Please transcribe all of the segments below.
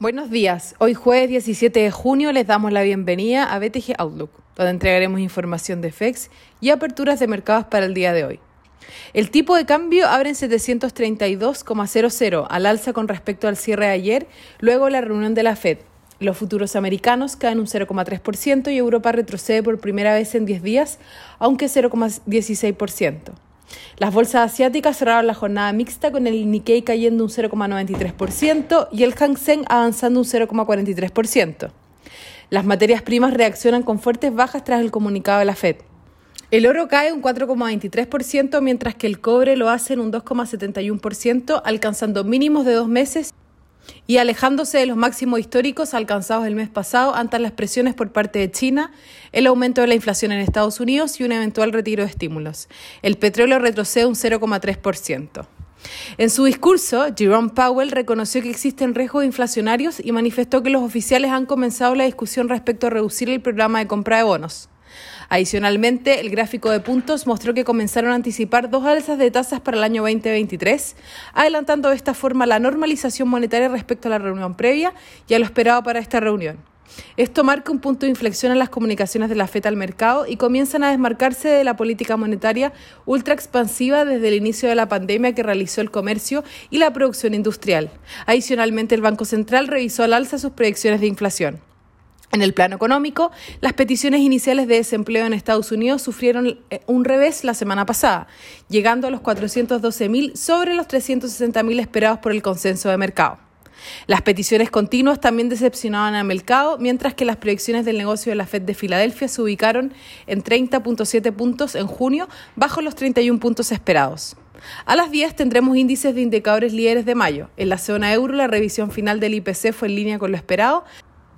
Buenos días. Hoy jueves 17 de junio les damos la bienvenida a BTG Outlook, donde entregaremos información de FEX y aperturas de mercados para el día de hoy. El tipo de cambio abre en 732,00 al alza con respecto al cierre de ayer, luego la reunión de la Fed. Los futuros americanos caen un 0,3% y Europa retrocede por primera vez en 10 días, aunque 0,16%. Las bolsas asiáticas cerraron la jornada mixta con el Nikkei cayendo un 0,93% y el Hang Seng avanzando un 0,43%. Las materias primas reaccionan con fuertes bajas tras el comunicado de la Fed. El oro cae un 4,23%, mientras que el cobre lo hace en un 2,71%, alcanzando mínimos de dos meses y alejándose de los máximos históricos alcanzados el mes pasado ante las presiones por parte de China, el aumento de la inflación en Estados Unidos y un eventual retiro de estímulos. El petróleo retrocede un 0,3%. En su discurso, Jerome Powell reconoció que existen riesgos inflacionarios y manifestó que los oficiales han comenzado la discusión respecto a reducir el programa de compra de bonos. Adicionalmente, el gráfico de puntos mostró que comenzaron a anticipar dos alzas de tasas para el año 2023, adelantando de esta forma la normalización monetaria respecto a la reunión previa y a lo esperado para esta reunión. Esto marca un punto de inflexión en las comunicaciones de la FED al mercado y comienzan a desmarcarse de la política monetaria ultra expansiva desde el inicio de la pandemia que realizó el comercio y la producción industrial. Adicionalmente, el Banco Central revisó al alza sus proyecciones de inflación. En el plano económico, las peticiones iniciales de desempleo en Estados Unidos sufrieron eh, un revés la semana pasada, llegando a los 412.000 sobre los 360.000 esperados por el consenso de mercado. Las peticiones continuas también decepcionaban al mercado, mientras que las proyecciones del negocio de la Fed de Filadelfia se ubicaron en 30.7 puntos en junio, bajo los 31 puntos esperados. A las 10 tendremos índices de indicadores líderes de mayo. En la zona euro, la revisión final del IPC fue en línea con lo esperado,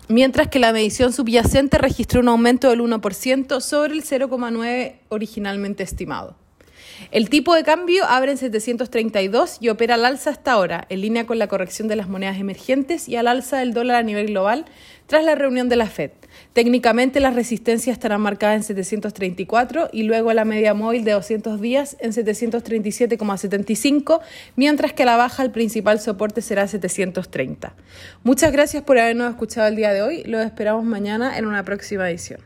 mientras que la medición subyacente registró un aumento del 1% sobre el 0,9 originalmente estimado. El tipo de cambio abre en 732 y opera al alza hasta ahora, en línea con la corrección de las monedas emergentes y al alza del dólar a nivel global tras la reunión de la Fed. Técnicamente las resistencias estarán marcadas en 734 y luego la media móvil de 200 días en 737,75, mientras que a la baja el principal soporte será 730. Muchas gracias por habernos escuchado el día de hoy. Los esperamos mañana en una próxima edición.